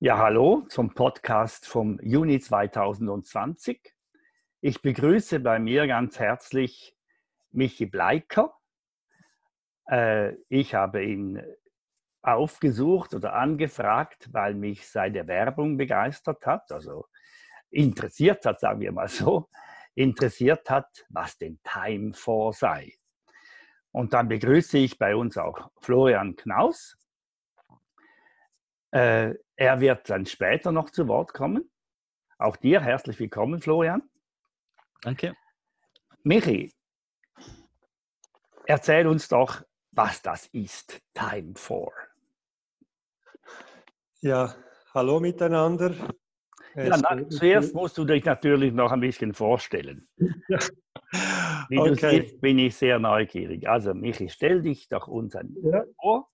Ja, hallo zum Podcast vom Juni 2020. Ich begrüße bei mir ganz herzlich Michi Bleiker. Äh, ich habe ihn aufgesucht oder angefragt, weil mich seine Werbung begeistert hat, also interessiert hat, sagen wir mal so, interessiert hat, was denn Time for sei. Und dann begrüße ich bei uns auch Florian Knaus. Äh, er wird dann später noch zu Wort kommen. Auch dir herzlich willkommen, Florian. Danke. Michi, erzähl uns doch, was das ist, Time for. Ja, hallo miteinander. Ja, na, zuerst musst du dich natürlich noch ein bisschen vorstellen. Ja. Wie okay. du siehst, bin ich sehr neugierig. Also, Michi, stell dich doch uns ein ja. vor.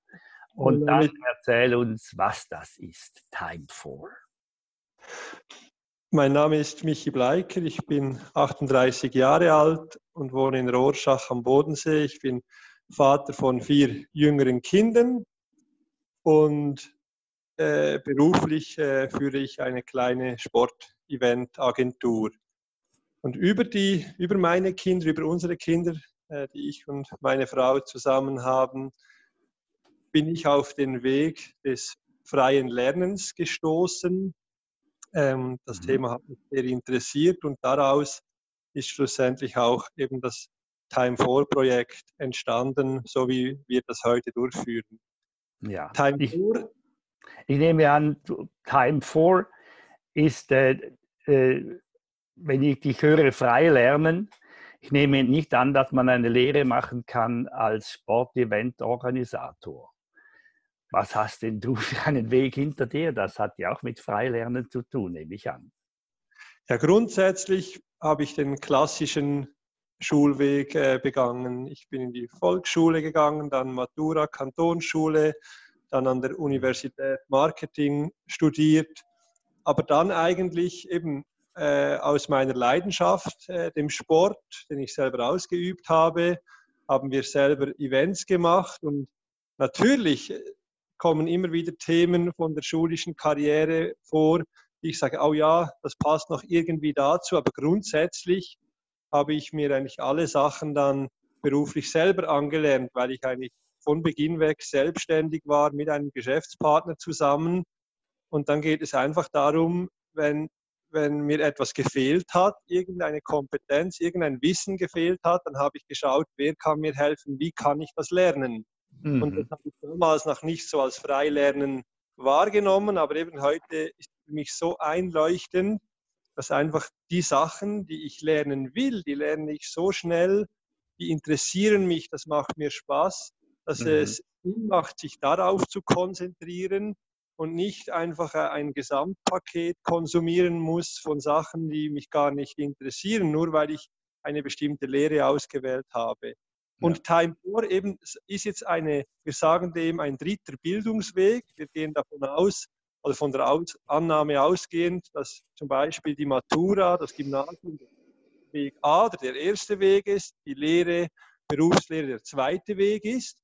Und dann erzähl uns, was das ist, Time for. Mein Name ist Michi Bleiker, ich bin 38 Jahre alt und wohne in Rorschach am Bodensee. Ich bin Vater von vier jüngeren Kindern und äh, beruflich äh, führe ich eine kleine Sport-Event-Agentur. Und über, die, über meine Kinder, über unsere Kinder, äh, die ich und meine Frau zusammen haben, bin ich auf den Weg des freien Lernens gestoßen. Ähm, das mhm. Thema hat mich sehr interessiert und daraus ist schlussendlich auch eben das Time 4 Projekt entstanden, so wie wir das heute durchführen. Ja, Time ich, 4, ich nehme an, Time 4 ist, äh, äh, wenn ich dich höre, frei lernen. Ich nehme nicht an, dass man eine Lehre machen kann als Sportevent-Organisator. Was hast denn du für einen Weg hinter dir? Das hat ja auch mit Freilernen zu tun, nehme ich an. Ja, grundsätzlich habe ich den klassischen Schulweg äh, begangen. Ich bin in die Volksschule gegangen, dann Matura, Kantonsschule, dann an der Universität Marketing studiert, aber dann eigentlich eben äh, aus meiner Leidenschaft, äh, dem Sport, den ich selber ausgeübt habe, haben wir selber Events gemacht und natürlich kommen immer wieder Themen von der schulischen Karriere vor, die ich sage, oh ja, das passt noch irgendwie dazu, aber grundsätzlich habe ich mir eigentlich alle Sachen dann beruflich selber angelernt, weil ich eigentlich von Beginn weg selbstständig war mit einem Geschäftspartner zusammen. Und dann geht es einfach darum, wenn, wenn mir etwas gefehlt hat, irgendeine Kompetenz, irgendein Wissen gefehlt hat, dann habe ich geschaut, wer kann mir helfen, wie kann ich das lernen. Mhm. Und das habe ich damals noch nicht so als Freilernen wahrgenommen, aber eben heute ist für mich so einleuchtend, dass einfach die Sachen, die ich lernen will, die lerne ich so schnell, die interessieren mich, das macht mir Spaß, dass mhm. es Sinn macht, sich darauf zu konzentrieren und nicht einfach ein Gesamtpaket konsumieren muss von Sachen, die mich gar nicht interessieren, nur weil ich eine bestimmte Lehre ausgewählt habe. Und ja. Time 4 eben ist jetzt eine, wir sagen dem, ein dritter Bildungsweg. Wir gehen davon aus, also von der aus Annahme ausgehend, dass zum Beispiel die Matura, das Gymnasium, Weg A, der erste Weg ist, die Lehre, Berufslehre der zweite Weg ist.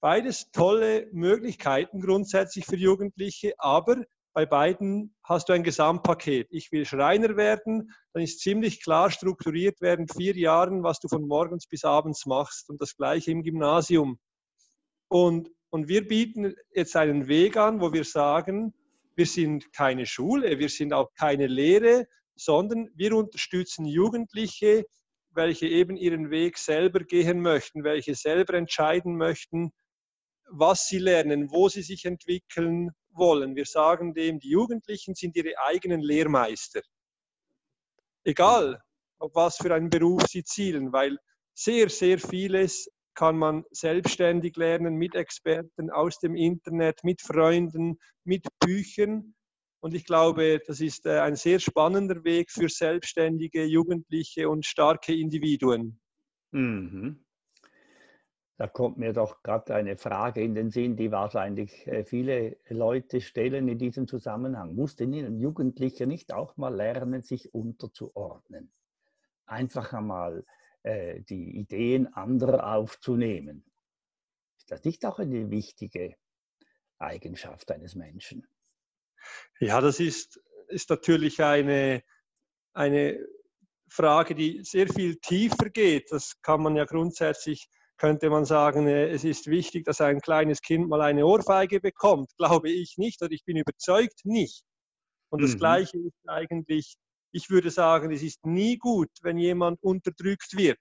Beides tolle Möglichkeiten grundsätzlich für Jugendliche, aber bei beiden hast du ein Gesamtpaket. Ich will Schreiner werden, dann ist ziemlich klar strukturiert während vier Jahren, was du von morgens bis abends machst und das gleiche im Gymnasium. Und, und wir bieten jetzt einen Weg an, wo wir sagen, wir sind keine Schule, wir sind auch keine Lehre, sondern wir unterstützen Jugendliche, welche eben ihren Weg selber gehen möchten, welche selber entscheiden möchten, was sie lernen, wo sie sich entwickeln wollen. Wir sagen dem, die Jugendlichen sind ihre eigenen Lehrmeister. Egal, auf was für einen Beruf sie zielen, weil sehr, sehr vieles kann man selbstständig lernen mit Experten aus dem Internet, mit Freunden, mit Büchern. Und ich glaube, das ist äh, ein sehr spannender Weg für selbstständige, jugendliche und starke Individuen. Mhm. Da kommt mir doch gerade eine Frage in den Sinn, die wahrscheinlich äh, viele Leute stellen in diesem Zusammenhang. Muss denn ein Jugendlicher nicht auch mal lernen, sich unterzuordnen? Einfach einmal äh, die Ideen anderer aufzunehmen. Ist das nicht auch eine wichtige Eigenschaft eines Menschen? Ja, das ist, ist natürlich eine, eine Frage, die sehr viel tiefer geht. Das kann man ja grundsätzlich, könnte man sagen, äh, es ist wichtig, dass ein kleines Kind mal eine Ohrfeige bekommt. Glaube ich nicht oder ich bin überzeugt nicht. Und das mhm. Gleiche ist eigentlich, ich würde sagen, es ist nie gut, wenn jemand unterdrückt wird.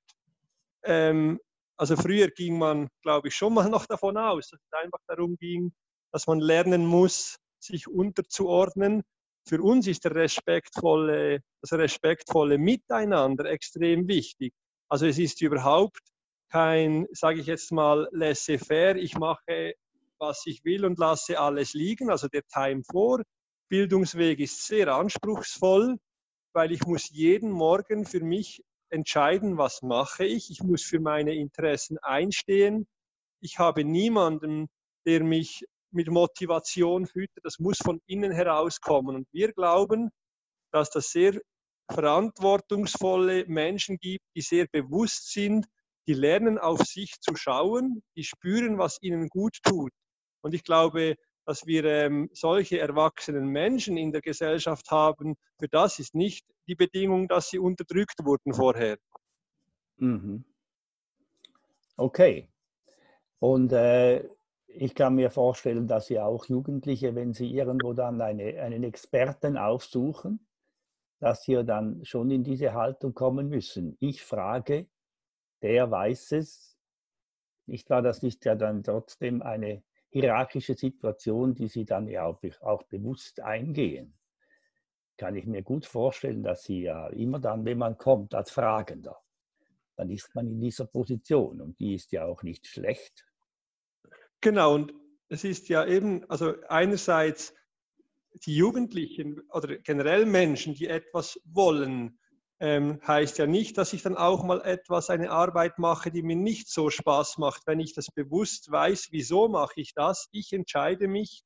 Ähm, also früher ging man, glaube ich, schon mal noch davon aus, dass es einfach darum ging, dass man lernen muss, sich unterzuordnen. Für uns ist der respektvolle, das respektvolle Miteinander extrem wichtig. Also es ist überhaupt kein, sage ich jetzt mal, laissez-faire, ich mache, was ich will und lasse alles liegen, also der Time vor. Bildungsweg ist sehr anspruchsvoll, weil ich muss jeden Morgen für mich entscheiden, was mache ich. Ich muss für meine Interessen einstehen. Ich habe niemanden, der mich mit Motivation füttert. Das muss von innen herauskommen. Und wir glauben, dass das sehr verantwortungsvolle Menschen gibt, die sehr bewusst sind, die lernen auf sich zu schauen, die spüren, was ihnen gut tut. Und ich glaube, dass wir ähm, solche erwachsenen Menschen in der Gesellschaft haben, für das ist nicht die Bedingung, dass sie unterdrückt wurden vorher. Mhm. Okay. Und äh, ich kann mir vorstellen, dass Sie auch Jugendliche, wenn sie irgendwo dann eine, einen Experten aufsuchen, dass sie dann schon in diese Haltung kommen müssen. Ich frage, der weiß es. Nicht wahr? Das ist ja dann trotzdem eine hierarchische Situation, die Sie dann ja auch, auch bewusst eingehen. Kann ich mir gut vorstellen, dass Sie ja immer dann, wenn man kommt als Fragender, dann ist man in dieser Position und die ist ja auch nicht schlecht, Genau, und es ist ja eben, also einerseits die Jugendlichen oder generell Menschen, die etwas wollen, ähm, heißt ja nicht, dass ich dann auch mal etwas, eine Arbeit mache, die mir nicht so Spaß macht, wenn ich das bewusst weiß, wieso mache ich das. Ich entscheide mich,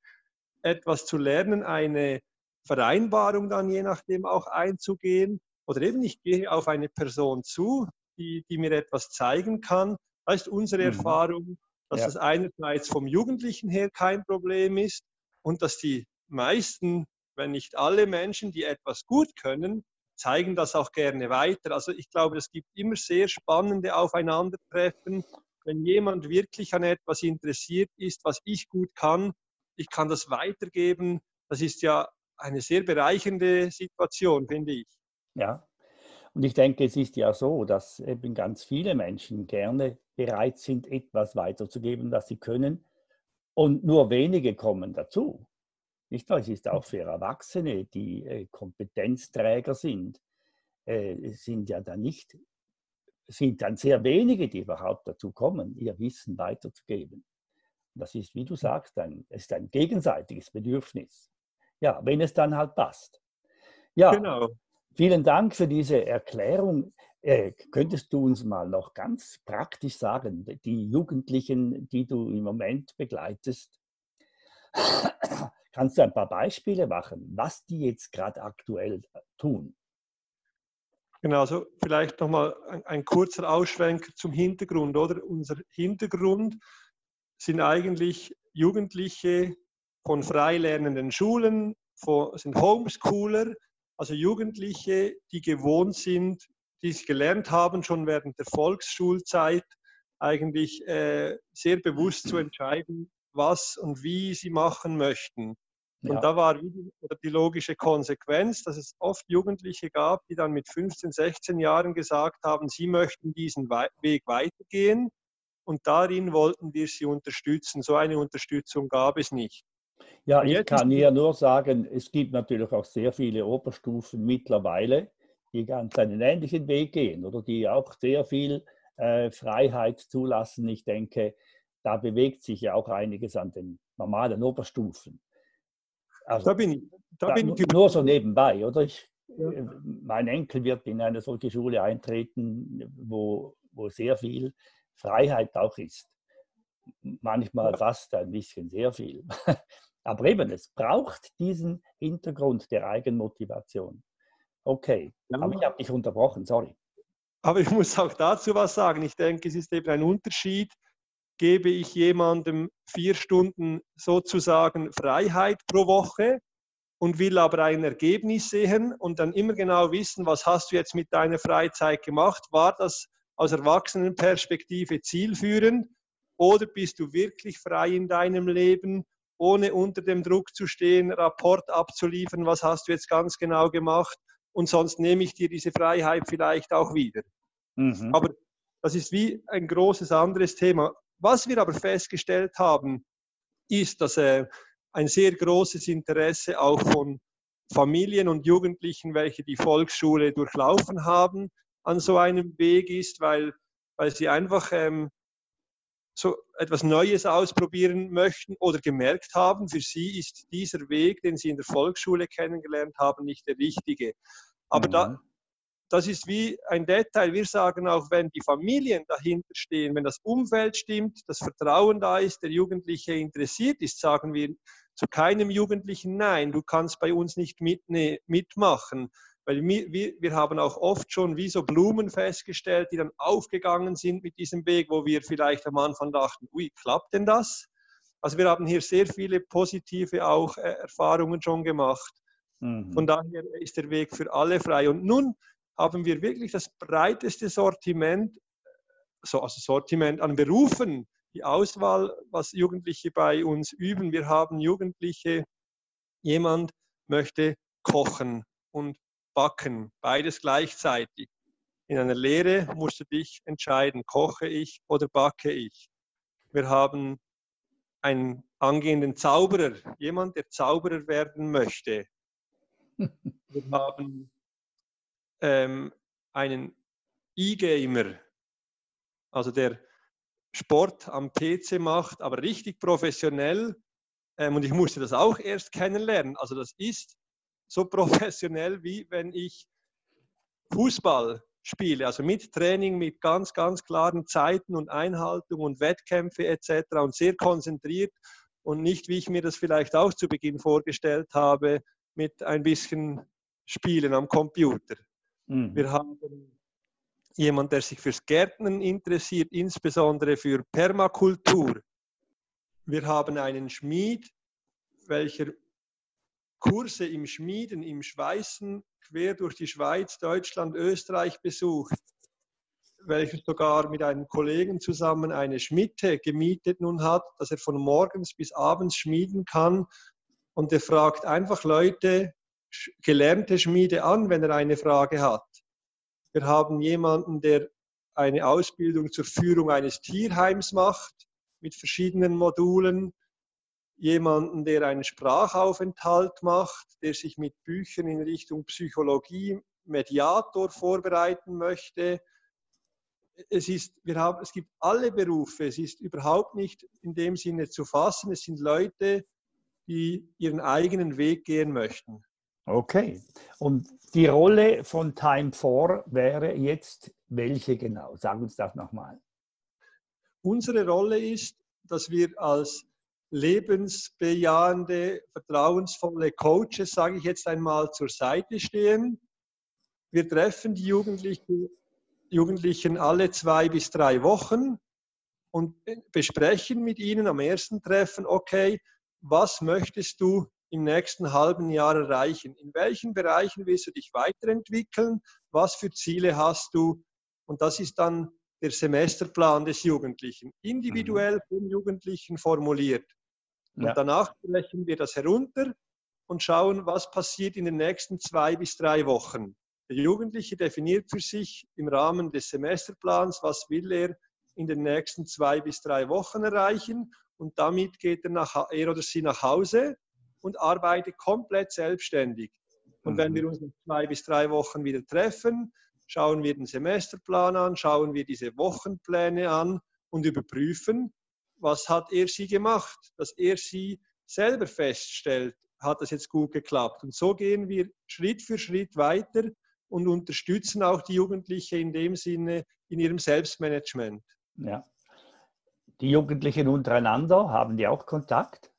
etwas zu lernen, eine Vereinbarung dann je nachdem auch einzugehen. Oder eben ich gehe auf eine Person zu, die, die mir etwas zeigen kann. Das ist unsere mhm. Erfahrung dass ja. das einerseits vom Jugendlichen her kein Problem ist und dass die meisten, wenn nicht alle Menschen, die etwas gut können, zeigen das auch gerne weiter. Also ich glaube, es gibt immer sehr spannende Aufeinandertreffen. Wenn jemand wirklich an etwas interessiert ist, was ich gut kann, ich kann das weitergeben. Das ist ja eine sehr bereichernde Situation, finde ich. Ja, und ich denke, es ist ja so, dass eben ganz viele Menschen gerne bereit sind, etwas weiterzugeben, das sie können. Und nur wenige kommen dazu. Nicht wahr? Es ist auch für Erwachsene, die äh, Kompetenzträger sind, äh, sind ja dann nicht, sind dann sehr wenige, die überhaupt dazu kommen, ihr Wissen weiterzugeben. Das ist, wie du sagst, ein, ist ein gegenseitiges Bedürfnis. Ja, wenn es dann halt passt. Ja, genau. vielen Dank für diese Erklärung. Äh, könntest du uns mal noch ganz praktisch sagen, die Jugendlichen, die du im Moment begleitest, kannst du ein paar Beispiele machen, was die jetzt gerade aktuell tun? Genau, also vielleicht nochmal ein, ein kurzer Ausschwenk zum Hintergrund, oder? Unser Hintergrund sind eigentlich Jugendliche von freilernenden Schulen, von, sind Homeschooler, also Jugendliche, die gewohnt sind, die es gelernt haben, schon während der Volksschulzeit eigentlich äh, sehr bewusst zu entscheiden, was und wie sie machen möchten. Und da war die, die logische Konsequenz, dass es oft Jugendliche gab, die dann mit 15, 16 Jahren gesagt haben, sie möchten diesen Weg weitergehen und darin wollten wir sie unterstützen. So eine Unterstützung gab es nicht. Ja, ich kann ja nur sagen, es gibt natürlich auch sehr viele Oberstufen mittlerweile, die ganz einen ähnlichen Weg gehen oder die auch sehr viel äh, Freiheit zulassen. Ich denke, da bewegt sich ja auch einiges an den normalen Oberstufen. Also, da bin ich. Da da, bin ich nur so nebenbei, oder? Ich, ja. Äh, mein Enkel wird in eine solche Schule eintreten, wo, wo sehr viel Freiheit auch ist. Manchmal ja. fast ein bisschen sehr viel. Aber eben, es braucht diesen Hintergrund der Eigenmotivation. Okay, ja. aber ich habe dich unterbrochen, sorry. Aber ich muss auch dazu was sagen. Ich denke, es ist eben ein Unterschied. Gebe ich jemandem vier Stunden sozusagen Freiheit pro Woche und will aber ein Ergebnis sehen und dann immer genau wissen, was hast du jetzt mit deiner Freizeit gemacht? War das aus Erwachsenenperspektive zielführend oder bist du wirklich frei in deinem Leben, ohne unter dem Druck zu stehen, Rapport abzuliefern, was hast du jetzt ganz genau gemacht und sonst nehme ich dir diese Freiheit vielleicht auch wieder. Mhm. Aber das ist wie ein großes anderes Thema. Was wir aber festgestellt haben, ist, dass äh, ein sehr großes Interesse auch von Familien und Jugendlichen, welche die Volksschule durchlaufen haben, an so einem Weg ist, weil, weil sie einfach ähm, so etwas Neues ausprobieren möchten oder gemerkt haben, für sie ist dieser Weg, den sie in der Volksschule kennengelernt haben, nicht der richtige. Aber mhm. da, das ist wie ein Detail. Wir sagen auch, wenn die Familien dahinter stehen, wenn das Umfeld stimmt, das Vertrauen da ist, der Jugendliche interessiert ist, sagen wir zu keinem Jugendlichen Nein, du kannst bei uns nicht mit, nee, mitmachen. Weil wir, wir haben auch oft schon wie so Blumen festgestellt, die dann aufgegangen sind mit diesem Weg, wo wir vielleicht am Anfang dachten, ui, klappt denn das? Also wir haben hier sehr viele positive auch äh, Erfahrungen schon gemacht. Mhm. Von daher ist der Weg für alle frei. Und nun haben wir wirklich das breiteste Sortiment, so, also Sortiment an Berufen, die Auswahl, was Jugendliche bei uns üben. Wir haben Jugendliche, jemand möchte kochen und backen, beides gleichzeitig. In einer Lehre musst du dich entscheiden, koche ich oder backe ich. Wir haben einen angehenden Zauberer, jemand, der Zauberer werden möchte. Wir haben ähm, einen E-Gamer, also der Sport am PC macht, aber richtig professionell. Ähm, und ich musste das auch erst kennenlernen. Also das ist so professionell, wie wenn ich Fußball spiele, also mit Training, mit ganz, ganz klaren Zeiten und Einhaltung und Wettkämpfe etc. und sehr konzentriert und nicht, wie ich mir das vielleicht auch zu Beginn vorgestellt habe, mit ein bisschen Spielen am Computer. Mhm. Wir haben jemand, der sich fürs Gärtnern interessiert, insbesondere für Permakultur. Wir haben einen Schmied, welcher Kurse im Schmieden, im Schweißen quer durch die Schweiz, Deutschland, Österreich besucht, welcher sogar mit einem Kollegen zusammen eine Schmiede gemietet nun hat, dass er von morgens bis abends schmieden kann. Und er fragt einfach Leute, gelernte Schmiede an, wenn er eine Frage hat. Wir haben jemanden, der eine Ausbildung zur Führung eines Tierheims macht mit verschiedenen Modulen jemanden, der einen Sprachaufenthalt macht, der sich mit Büchern in Richtung Psychologie, Mediator vorbereiten möchte. Es, ist, wir haben, es gibt alle Berufe, es ist überhaupt nicht in dem Sinne zu fassen, es sind Leute, die ihren eigenen Weg gehen möchten. Okay, und die Rolle von Time 4 wäre jetzt welche genau? Sag uns das nochmal. Unsere Rolle ist, dass wir als lebensbejahende, vertrauensvolle Coaches, sage ich jetzt einmal, zur Seite stehen. Wir treffen die Jugendlichen, Jugendlichen alle zwei bis drei Wochen und besprechen mit ihnen am ersten Treffen, okay, was möchtest du im nächsten halben Jahr erreichen? In welchen Bereichen willst du dich weiterentwickeln? Was für Ziele hast du? Und das ist dann der Semesterplan des Jugendlichen, individuell mhm. vom Jugendlichen formuliert. Und ja. danach brechen wir das herunter und schauen, was passiert in den nächsten zwei bis drei Wochen. Der Jugendliche definiert für sich im Rahmen des Semesterplans, was will er in den nächsten zwei bis drei Wochen erreichen und damit geht er, nach, er oder sie nach Hause und arbeitet komplett selbstständig. Und mhm. wenn wir uns in zwei bis drei Wochen wieder treffen, schauen wir den Semesterplan an, schauen wir diese Wochenpläne an und überprüfen, was hat er sie gemacht, dass er sie selber feststellt, hat das jetzt gut geklappt. Und so gehen wir Schritt für Schritt weiter und unterstützen auch die Jugendlichen in dem Sinne in ihrem Selbstmanagement. Ja. Die Jugendlichen untereinander, haben die auch Kontakt?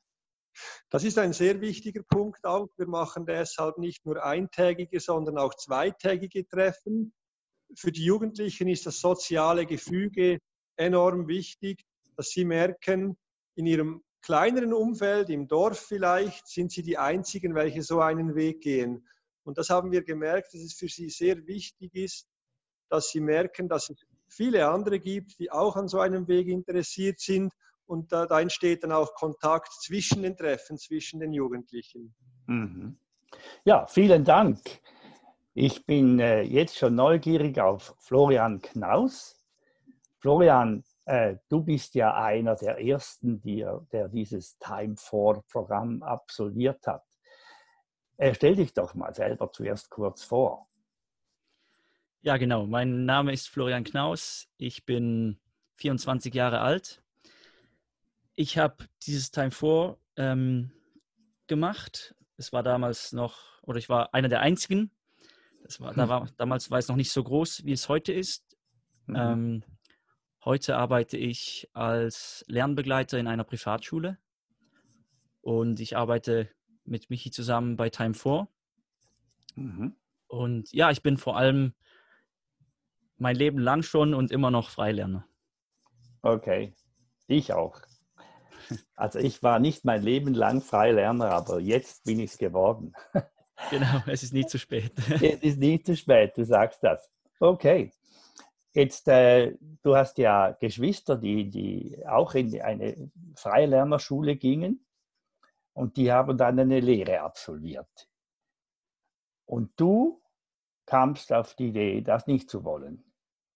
Das ist ein sehr wichtiger Punkt auch. Wir machen deshalb nicht nur eintägige, sondern auch zweitägige Treffen. Für die Jugendlichen ist das soziale Gefüge enorm wichtig dass sie merken, in ihrem kleineren Umfeld, im Dorf vielleicht, sind sie die Einzigen, welche so einen Weg gehen. Und das haben wir gemerkt, dass es für sie sehr wichtig ist, dass sie merken, dass es viele andere gibt, die auch an so einem Weg interessiert sind. Und da, da entsteht dann auch Kontakt zwischen den Treffen, zwischen den Jugendlichen. Mhm. Ja, vielen Dank. Ich bin äh, jetzt schon neugierig auf Florian Knaus. Florian, äh, du bist ja einer der ersten, die, der dieses Time for Programm absolviert hat. Äh, stell dich doch mal selber zuerst kurz vor. Ja, genau. Mein Name ist Florian Knaus. Ich bin 24 Jahre alt. Ich habe dieses Time for ähm, gemacht. Es war damals noch, oder ich war einer der einzigen. Das war, hm. da war, damals war es noch nicht so groß, wie es heute ist. Mhm. Ähm, heute arbeite ich als Lernbegleiter in einer Privatschule und ich arbeite mit Michi zusammen bei Time 4. Mhm. Und ja, ich bin vor allem mein Leben lang schon und immer noch Freilerner. Okay, ich auch. Also ich war nicht mein Leben lang Freilerner, aber jetzt bin ich es geworden. Genau, es ist nie zu spät. es ist nie zu spät, du sagst das. Okay. Jetzt, äh, du hast ja Geschwister, die, die auch in eine Freilernerschule gingen und die haben dann eine Lehre absolviert. Und du kamst auf die Idee, das nicht zu wollen.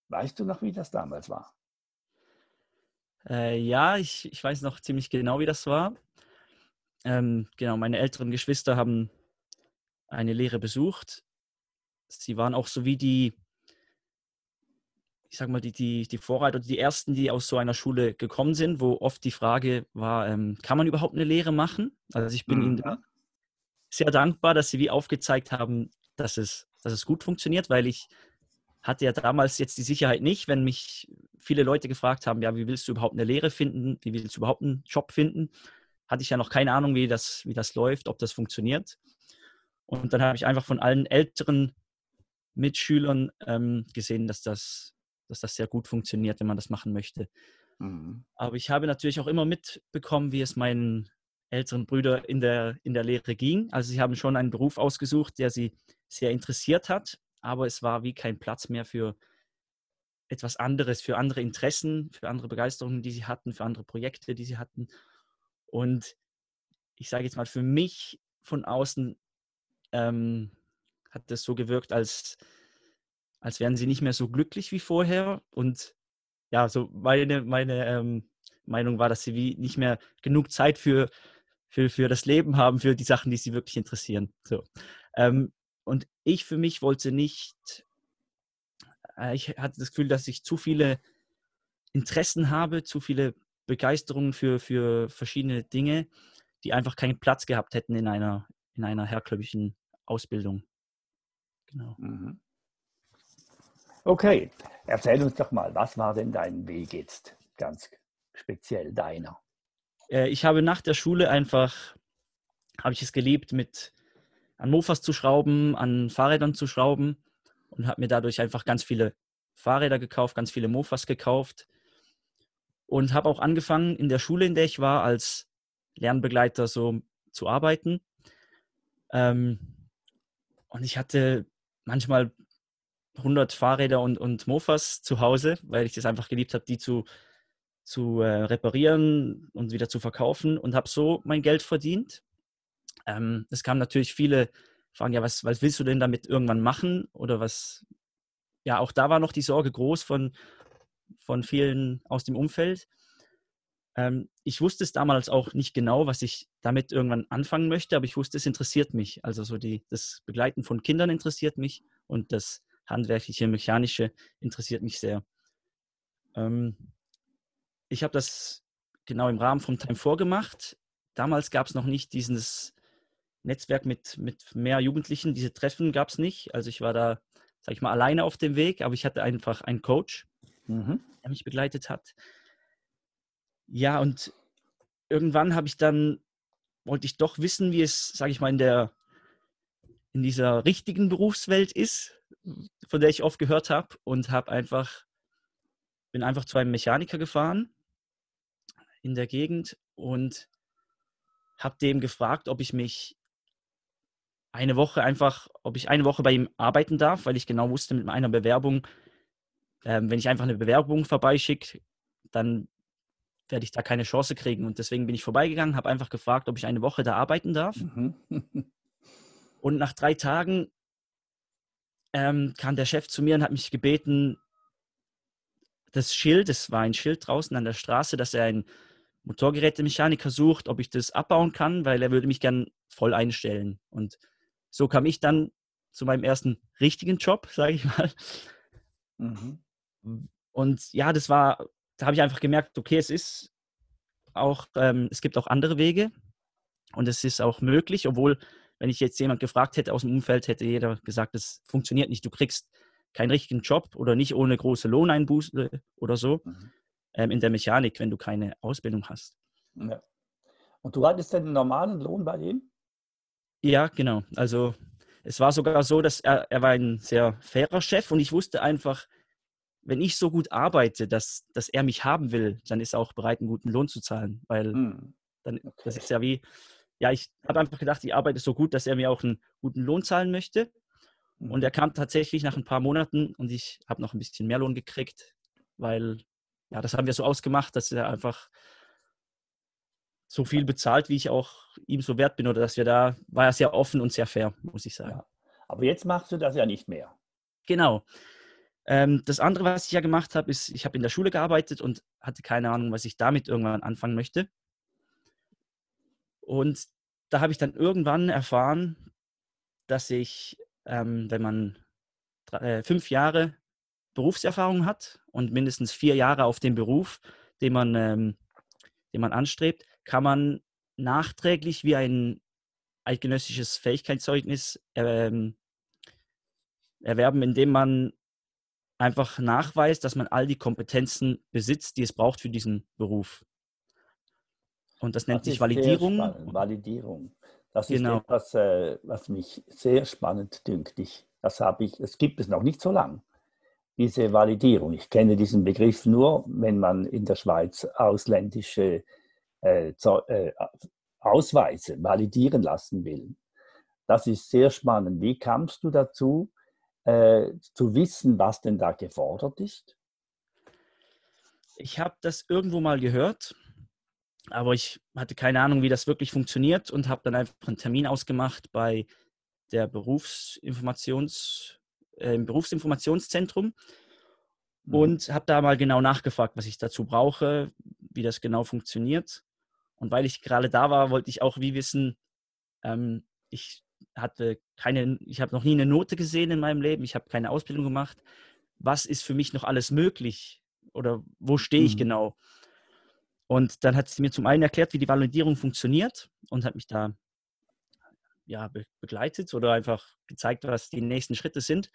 Weißt du noch, wie das damals war? Äh, ja, ich, ich weiß noch ziemlich genau, wie das war. Ähm, genau, meine älteren Geschwister haben eine Lehre besucht. Sie waren auch so wie die, ich sag mal, die, die, die Vorreiter, die ersten, die aus so einer Schule gekommen sind, wo oft die Frage war, ähm, kann man überhaupt eine Lehre machen? Also ich bin mhm. ihnen sehr dankbar, dass sie wie aufgezeigt haben, dass es, dass es gut funktioniert, weil ich hatte ja damals jetzt die Sicherheit nicht, wenn mich viele Leute gefragt haben, ja, wie willst du überhaupt eine Lehre finden, wie willst du überhaupt einen Job finden, hatte ich ja noch keine Ahnung, wie das, wie das läuft, ob das funktioniert. Und dann habe ich einfach von allen älteren Mitschülern ähm, gesehen, dass das, dass das sehr gut funktioniert, wenn man das machen möchte. Mhm. Aber ich habe natürlich auch immer mitbekommen, wie es meinen älteren Brüdern in der, in der Lehre ging. Also sie haben schon einen Beruf ausgesucht, der sie sehr interessiert hat, aber es war wie kein Platz mehr für etwas anderes, für andere Interessen, für andere Begeisterungen, die sie hatten, für andere Projekte, die sie hatten. Und ich sage jetzt mal, für mich von außen ähm, hat das so gewirkt, als, als wären sie nicht mehr so glücklich wie vorher. Und ja, so meine, meine ähm, Meinung war, dass sie wie nicht mehr genug Zeit für, für, für das Leben haben, für die Sachen, die sie wirklich interessieren. So. Ähm, und ich für mich wollte nicht, äh, ich hatte das Gefühl, dass ich zu viele Interessen habe, zu viele Begeisterungen für, für verschiedene Dinge, die einfach keinen Platz gehabt hätten in einer, in einer herkömmlichen Ausbildung. Genau. Mhm. Okay, erzähl uns doch mal, was war denn dein Weg jetzt ganz speziell deiner? Äh, ich habe nach der Schule einfach, habe ich es geliebt, mit an Mofas zu schrauben, an Fahrrädern zu schrauben und habe mir dadurch einfach ganz viele Fahrräder gekauft, ganz viele Mofas gekauft und habe auch angefangen in der Schule, in der ich war, als Lernbegleiter so zu arbeiten. Ähm, und ich hatte manchmal 100 Fahrräder und, und Mofas zu Hause, weil ich das einfach geliebt habe, die zu, zu äh, reparieren und wieder zu verkaufen und habe so mein Geld verdient. Ähm, es kamen natürlich viele Fragen, ja, was, was willst du denn damit irgendwann machen? Oder was, ja, auch da war noch die Sorge groß von, von vielen aus dem Umfeld. Ähm, ich wusste es damals auch nicht genau, was ich damit irgendwann anfangen möchte, aber ich wusste, es interessiert mich. Also so die, das Begleiten von Kindern interessiert mich und das handwerkliche, mechanische interessiert mich sehr. Ähm, ich habe das genau im Rahmen vom Time vorgemacht. Damals gab es noch nicht dieses Netzwerk mit, mit mehr Jugendlichen. Diese Treffen gab es nicht. Also ich war da, sag ich mal, alleine auf dem Weg, aber ich hatte einfach einen Coach, mhm. der mich begleitet hat. Ja, und irgendwann habe ich dann, wollte ich doch wissen, wie es, sage ich mal, in der, in dieser richtigen Berufswelt ist, von der ich oft gehört habe und habe einfach, bin einfach zu einem Mechaniker gefahren in der Gegend und habe dem gefragt, ob ich mich eine Woche einfach, ob ich eine Woche bei ihm arbeiten darf, weil ich genau wusste, mit meiner Bewerbung, ähm, wenn ich einfach eine Bewerbung vorbeischicke, dann werde ich da keine Chance kriegen. Und deswegen bin ich vorbeigegangen, habe einfach gefragt, ob ich eine Woche da arbeiten darf. Mhm. und nach drei Tagen ähm, kam der Chef zu mir und hat mich gebeten, das Schild, es war ein Schild draußen an der Straße, dass er einen Motorgerätemechaniker sucht, ob ich das abbauen kann, weil er würde mich gern voll einstellen. Und so kam ich dann zu meinem ersten richtigen Job, sage ich mal. Mhm. Und ja, das war, da habe ich einfach gemerkt, okay, es ist auch, ähm, es gibt auch andere Wege und es ist auch möglich, obwohl, wenn ich jetzt jemand gefragt hätte aus dem Umfeld, hätte jeder gesagt, es funktioniert nicht. Du kriegst keinen richtigen Job oder nicht ohne große Lohneinbuße oder so mhm. ähm, in der Mechanik, wenn du keine Ausbildung hast. Ja. Und du hattest den normalen Lohn bei ihm? Ja, genau. Also es war sogar so, dass er, er war ein sehr fairer Chef und ich wusste einfach, wenn ich so gut arbeite, dass, dass er mich haben will, dann ist er auch bereit, einen guten Lohn zu zahlen. Weil hm. dann, okay. das ist ja wie, ja, ich habe einfach gedacht, ich arbeite so gut, dass er mir auch einen guten Lohn zahlen möchte. Mhm. Und er kam tatsächlich nach ein paar Monaten und ich habe noch ein bisschen mehr Lohn gekriegt, weil, ja, das haben wir so ausgemacht, dass er einfach so viel bezahlt, wie ich auch ihm so wert bin. Oder dass wir da, war er sehr offen und sehr fair, muss ich sagen. Ja. Aber jetzt machst du das ja nicht mehr. Genau. Ähm, das andere, was ich ja gemacht habe, ist, ich habe in der Schule gearbeitet und hatte keine Ahnung, was ich damit irgendwann anfangen möchte. Und da habe ich dann irgendwann erfahren, dass ich, ähm, wenn man drei, äh, fünf Jahre Berufserfahrung hat und mindestens vier Jahre auf dem Beruf, den man, ähm, den man anstrebt, kann man nachträglich wie ein eidgenössisches Fähigkeitszeugnis ähm, erwerben, indem man einfach nachweist, dass man all die Kompetenzen besitzt, die es braucht für diesen Beruf. Und das nennt das sich Validierung. Validierung. Das ist genau. etwas, äh, was mich sehr spannend dünkt. Ich, das habe ich, es gibt es noch nicht so lange, diese Validierung. Ich kenne diesen Begriff nur, wenn man in der Schweiz ausländische äh, äh, Ausweise validieren lassen will. Das ist sehr spannend. Wie kamst du dazu, äh, zu wissen, was denn da gefordert ist? Ich habe das irgendwo mal gehört, aber ich hatte keine Ahnung, wie das wirklich funktioniert und habe dann einfach einen Termin ausgemacht bei der Berufsinformations, äh, im Berufsinformationszentrum mhm. und habe da mal genau nachgefragt, was ich dazu brauche, wie das genau funktioniert. Und weil ich gerade da war, wollte ich auch wie wissen, ähm, ich hatte keine, ich habe noch nie eine Note gesehen in meinem Leben, ich habe keine Ausbildung gemacht. Was ist für mich noch alles möglich? Oder wo stehe ich mhm. genau? Und dann hat sie mir zum einen erklärt, wie die Validierung funktioniert und hat mich da ja, be begleitet oder einfach gezeigt, was die nächsten Schritte sind.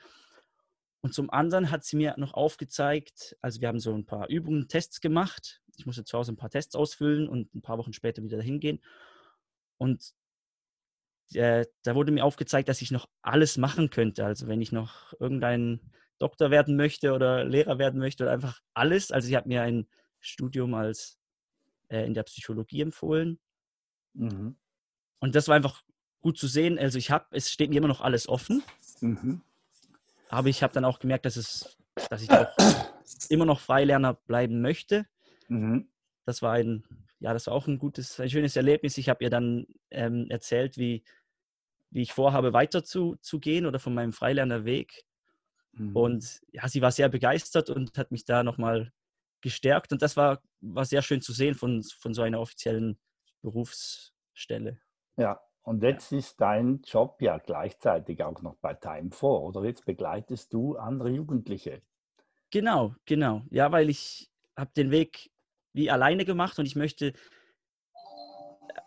Und zum anderen hat sie mir noch aufgezeigt, also wir haben so ein paar Übungen, Tests gemacht ich musste zu Hause ein paar Tests ausfüllen und ein paar Wochen später wieder dahin gehen. Und äh, da wurde mir aufgezeigt, dass ich noch alles machen könnte. Also wenn ich noch irgendein Doktor werden möchte oder Lehrer werden möchte oder einfach alles. Also sie hat mir ein Studium als äh, in der Psychologie empfohlen. Mhm. Und das war einfach gut zu sehen. Also ich habe, es steht mir immer noch alles offen. Mhm. Aber ich habe dann auch gemerkt, dass es, dass ich auch immer noch Freilerner bleiben möchte. Mhm. Das war ein, ja, das war auch ein gutes, ein schönes Erlebnis. Ich habe ihr dann ähm, erzählt, wie, wie ich vorhabe, weiter zu, zu gehen oder von meinem Freilernerweg. Mhm. Und ja, sie war sehr begeistert und hat mich da nochmal gestärkt. Und das war, war sehr schön zu sehen von, von so einer offiziellen Berufsstelle. Ja, und jetzt ja. ist dein Job ja gleichzeitig auch noch bei Time 4 oder jetzt begleitest du andere Jugendliche. Genau, genau. Ja, weil ich habe den Weg wie alleine gemacht und ich möchte,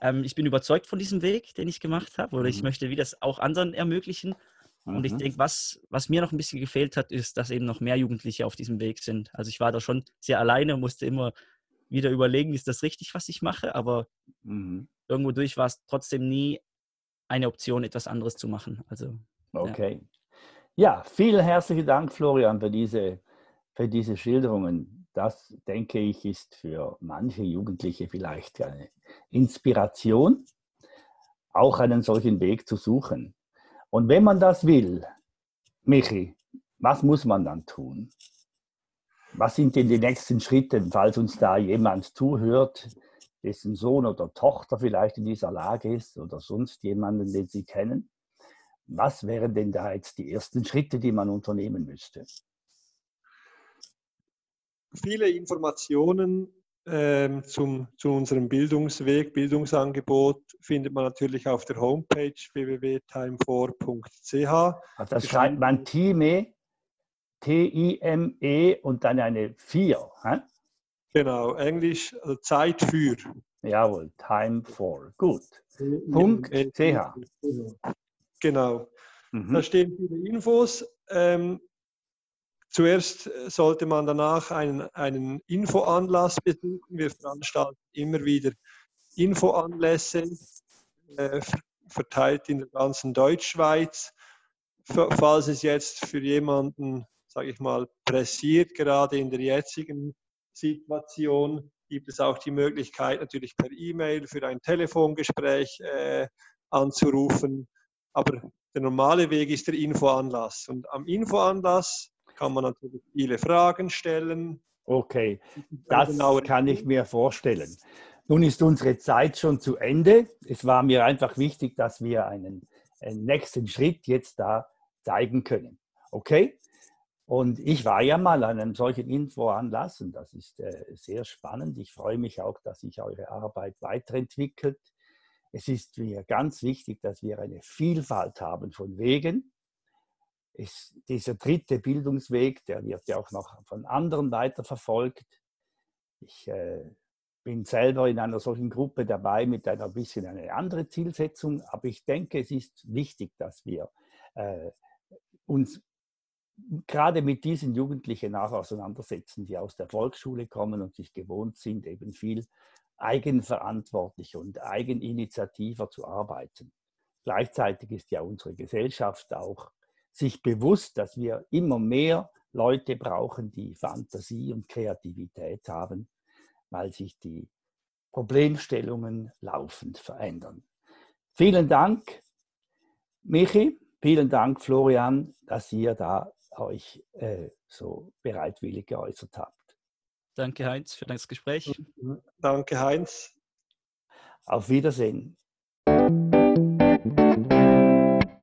ähm, ich bin überzeugt von diesem Weg, den ich gemacht habe, oder mhm. ich möchte wie das auch anderen ermöglichen. Mhm. Und ich mhm. denke, was, was mir noch ein bisschen gefehlt hat, ist, dass eben noch mehr Jugendliche auf diesem Weg sind. Also ich war da schon sehr alleine, musste immer wieder überlegen, ist das richtig, was ich mache, aber mhm. irgendwo durch war es trotzdem nie eine Option, etwas anderes zu machen. Also, okay. Ja. ja, vielen herzlichen Dank, Florian, für diese, für diese Schilderungen das, denke ich, ist für manche Jugendliche vielleicht eine Inspiration. auch einen solchen Weg zu suchen. Und wenn man das will, Michi, was muss man dann tun? Was sind denn die nächsten Schritte, falls uns da jemand zuhört, dessen Sohn oder Tochter vielleicht in dieser Lage ist oder sonst jemanden, den Sie kennen? Was wären denn da jetzt die ersten Schritte, die man unternehmen müsste? Viele Informationen ähm, zum, zu unserem Bildungsweg, Bildungsangebot findet man natürlich auf der Homepage www.time4.ch. Also das schreibt man Time, T-I-M-E und dann eine 4. Hä? Genau, Englisch also Zeit für. Jawohl, Time for. Gut. Punkt CH. Genau. Mhm. Da stehen viele Infos. Ähm, zuerst sollte man danach einen, einen Infoanlass besuchen. Wir veranstalten immer wieder Infoanlässe, äh, verteilt in der ganzen Deutschschweiz. Falls es jetzt für jemanden, sage ich mal, pressiert, gerade in der jetzigen Situation, gibt es auch die Möglichkeit, natürlich per E-Mail für ein Telefongespräch äh, anzurufen. Aber der normale Weg ist der Infoanlass. Und am Infoanlass kann man natürlich viele Fragen stellen. Okay, das kann ich mir vorstellen. Nun ist unsere Zeit schon zu Ende. Es war mir einfach wichtig, dass wir einen, einen nächsten Schritt jetzt da zeigen können. Okay? Und ich war ja mal an einem solchen Infoanlass und das ist äh, sehr spannend. Ich freue mich auch, dass sich eure Arbeit weiterentwickelt. Es ist mir ganz wichtig, dass wir eine Vielfalt haben von Wegen. Es, dieser dritte Bildungsweg, der wird ja auch noch von anderen weiterverfolgt. Ich äh, bin selber in einer solchen Gruppe dabei mit einer bisschen eine andere Zielsetzung, aber ich denke, es ist wichtig, dass wir äh, uns gerade mit diesen Jugendlichen auch auseinandersetzen, die aus der Volksschule kommen und sich gewohnt sind, eben viel eigenverantwortlich und eigeninitiativer zu arbeiten. Gleichzeitig ist ja unsere Gesellschaft auch sich bewusst, dass wir immer mehr Leute brauchen, die Fantasie und Kreativität haben, weil sich die Problemstellungen laufend verändern. Vielen Dank, Michi. Vielen Dank, Florian, dass ihr da euch äh, so bereitwillig geäußert habt. Danke, Heinz, für das Gespräch. Danke, Heinz. Auf Wiedersehen.